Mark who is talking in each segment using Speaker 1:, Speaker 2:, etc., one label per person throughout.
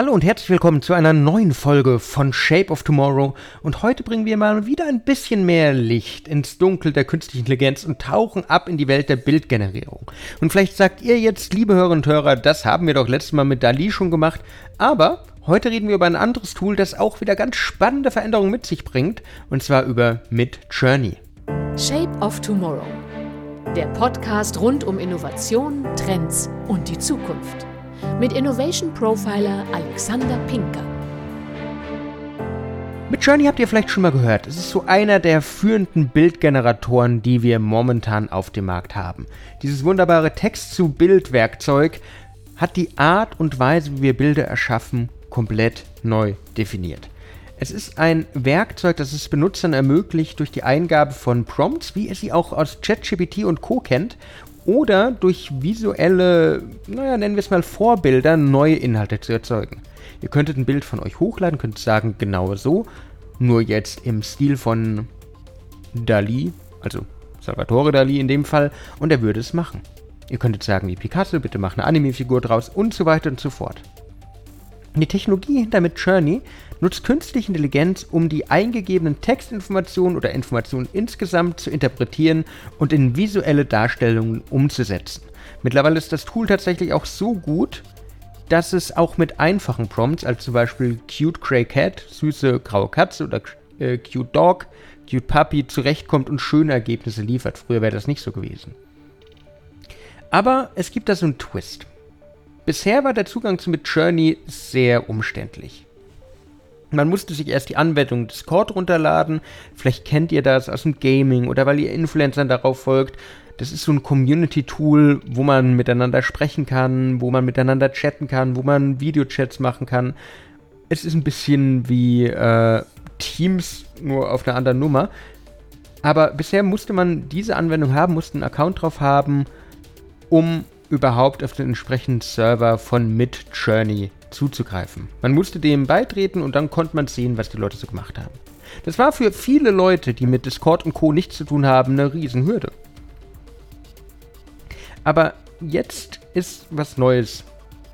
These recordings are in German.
Speaker 1: Hallo und herzlich willkommen zu einer neuen Folge von Shape of Tomorrow. Und heute bringen wir mal wieder ein bisschen mehr Licht ins Dunkel der künstlichen Intelligenz und tauchen ab in die Welt der Bildgenerierung. Und vielleicht sagt ihr jetzt, liebe Hörerinnen und Hörer, das haben wir doch letztes Mal mit Dali schon gemacht. Aber heute reden wir über ein anderes Tool, das auch wieder ganz spannende Veränderungen mit sich bringt. Und zwar über Mid Journey.
Speaker 2: Shape of Tomorrow. Der Podcast rund um Innovation, Trends und die Zukunft mit Innovation Profiler Alexander Pinker.
Speaker 1: Mit Journey habt ihr vielleicht schon mal gehört. Es ist so einer der führenden Bildgeneratoren, die wir momentan auf dem Markt haben. Dieses wunderbare Text-zu-Bild-Werkzeug hat die Art und Weise, wie wir Bilder erschaffen, komplett neu definiert. Es ist ein Werkzeug, das es Benutzern ermöglicht, durch die Eingabe von Prompts, wie ihr sie auch aus ChatGPT und Co. kennt, oder durch visuelle, naja, nennen wir es mal Vorbilder, neue Inhalte zu erzeugen. Ihr könntet ein Bild von euch hochladen, könnt sagen, genau so, nur jetzt im Stil von Dali, also Salvatore Dali in dem Fall, und er würde es machen. Ihr könntet sagen, wie Picasso, bitte mach eine Anime-Figur draus und so weiter und so fort. Die Technologie hinter Midjourney nutzt künstliche Intelligenz, um die eingegebenen Textinformationen oder Informationen insgesamt zu interpretieren und in visuelle Darstellungen umzusetzen. Mittlerweile ist das Tool tatsächlich auch so gut, dass es auch mit einfachen Prompts, als zum Beispiel Cute Grey Cat, süße graue Katze oder äh, Cute Dog, Cute Puppy zurechtkommt und schöne Ergebnisse liefert. Früher wäre das nicht so gewesen. Aber es gibt da so einen Twist. Bisher war der Zugang zu Midjourney sehr umständlich. Man musste sich erst die Anwendung Discord runterladen. Vielleicht kennt ihr das aus dem Gaming oder weil ihr Influencern darauf folgt. Das ist so ein Community-Tool, wo man miteinander sprechen kann, wo man miteinander chatten kann, wo man Videochats machen kann. Es ist ein bisschen wie äh, Teams, nur auf einer anderen Nummer. Aber bisher musste man diese Anwendung haben, musste einen Account drauf haben, um überhaupt auf den entsprechenden Server von Midjourney zuzugreifen. Man musste dem beitreten und dann konnte man sehen, was die Leute so gemacht haben. Das war für viele Leute, die mit Discord und Co. nichts zu tun haben, eine Riesenhürde. Aber jetzt ist was Neues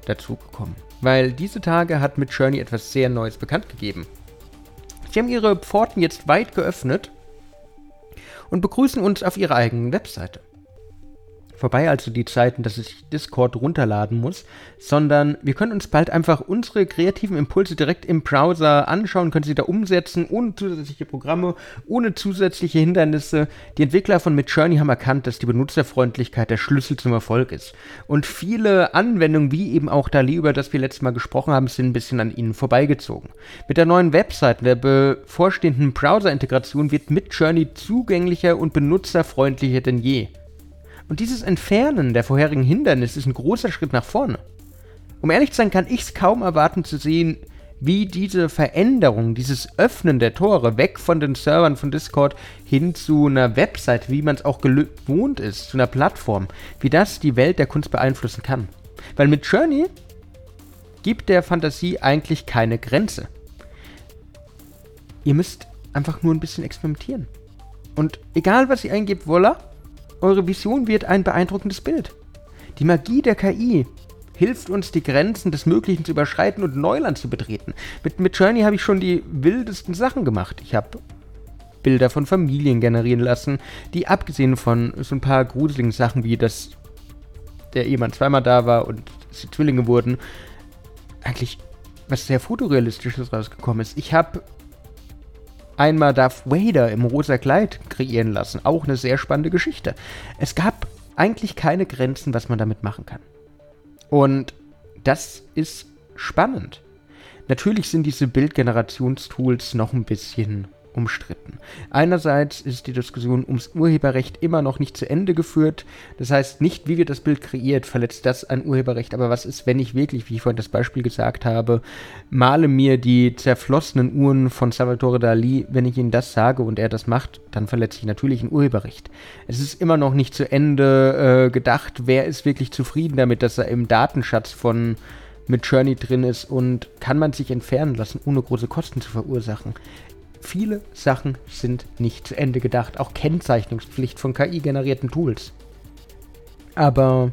Speaker 1: dazugekommen. Weil diese Tage hat Midjourney etwas sehr Neues bekannt gegeben. Sie haben ihre Pforten jetzt weit geöffnet und begrüßen uns auf ihrer eigenen Webseite. Vorbei also die Zeiten, dass ich Discord runterladen muss, sondern wir können uns bald einfach unsere kreativen Impulse direkt im Browser anschauen, können sie da umsetzen, ohne zusätzliche Programme, ohne zusätzliche Hindernisse. Die Entwickler von Midjourney haben erkannt, dass die Benutzerfreundlichkeit der Schlüssel zum Erfolg ist. Und viele Anwendungen, wie eben auch Dali, über das wir letztes Mal gesprochen haben, sind ein bisschen an ihnen vorbeigezogen. Mit der neuen Website, der bevorstehenden Browser-Integration wird Midjourney zugänglicher und benutzerfreundlicher denn je. Und dieses Entfernen der vorherigen Hindernisse ist ein großer Schritt nach vorne. Um ehrlich zu sein, kann ich es kaum erwarten zu sehen, wie diese Veränderung, dieses Öffnen der Tore weg von den Servern von Discord hin zu einer Website, wie man es auch gewohnt ist, zu einer Plattform, wie das die Welt der Kunst beeinflussen kann. Weil mit Journey gibt der Fantasie eigentlich keine Grenze. Ihr müsst einfach nur ein bisschen experimentieren. Und egal was ihr eingebt, voila, eure Vision wird ein beeindruckendes Bild. Die Magie der KI hilft uns, die Grenzen des Möglichen zu überschreiten und Neuland zu betreten. Mit, mit Journey habe ich schon die wildesten Sachen gemacht. Ich habe Bilder von Familien generieren lassen, die abgesehen von so ein paar gruseligen Sachen wie, dass der Ehemann zweimal da war und sie Zwillinge wurden, eigentlich was sehr fotorealistisches rausgekommen ist. Ich habe einmal Darth Vader im rosa Kleid kreieren lassen. Auch eine sehr spannende Geschichte. Es gab eigentlich keine Grenzen, was man damit machen kann. Und das ist spannend. Natürlich sind diese Bildgenerationstools noch ein bisschen umstritten. Einerseits ist die Diskussion ums Urheberrecht immer noch nicht zu Ende geführt. Das heißt, nicht wie wird das Bild kreiert, verletzt das ein Urheberrecht, aber was ist, wenn ich wirklich, wie ich vorhin das Beispiel gesagt habe, male mir die zerflossenen Uhren von Salvatore Dali, wenn ich ihm das sage und er das macht, dann verletze ich natürlich ein Urheberrecht. Es ist immer noch nicht zu Ende äh, gedacht, wer ist wirklich zufrieden damit, dass er im Datenschatz von mit Journey drin ist und kann man sich entfernen lassen, ohne große Kosten zu verursachen viele Sachen sind nicht zu Ende gedacht, auch Kennzeichnungspflicht von KI-generierten Tools. Aber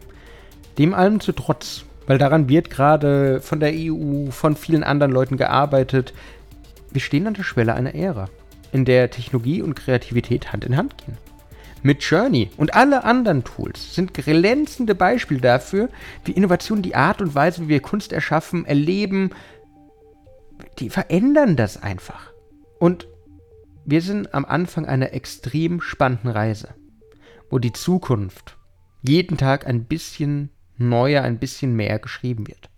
Speaker 1: dem allem zu trotz Weil daran wird gerade von der EU, von vielen anderen Leuten gearbeitet. Wir stehen an der Schwelle einer Ära, in der Technologie und Kreativität Hand in Hand gehen. Mit Journey und alle anderen Tools sind glänzende Beispiele dafür, wie Innovation die Art und Weise, wie wir Kunst erschaffen, erleben, die verändern das einfach. Und wir sind am Anfang einer extrem spannenden Reise, wo die Zukunft jeden Tag ein bisschen neuer, ein bisschen mehr geschrieben wird.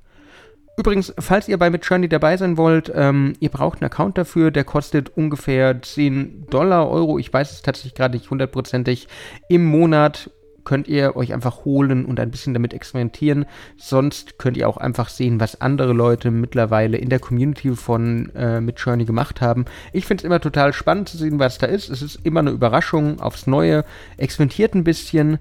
Speaker 1: Übrigens, falls ihr bei Midjourney dabei sein wollt, ähm, ihr braucht einen Account dafür, der kostet ungefähr 10 Dollar, Euro, ich weiß es tatsächlich gerade nicht hundertprozentig, im Monat könnt ihr euch einfach holen und ein bisschen damit experimentieren. Sonst könnt ihr auch einfach sehen, was andere Leute mittlerweile in der Community von äh, Midjourney gemacht haben. Ich finde es immer total spannend zu sehen, was da ist. Es ist immer eine Überraschung aufs Neue. Experimentiert ein bisschen,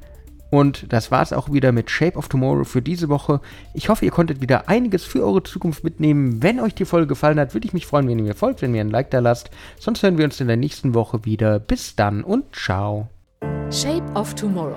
Speaker 1: und das war es auch wieder mit Shape of Tomorrow für diese Woche. Ich hoffe, ihr konntet wieder einiges für eure Zukunft mitnehmen. Wenn euch die Folge gefallen hat, würde ich mich freuen, wenn ihr mir folgt, wenn ihr ein Like da lasst. Sonst hören wir uns in der nächsten Woche wieder. Bis dann und ciao.
Speaker 2: Shape of Tomorrow.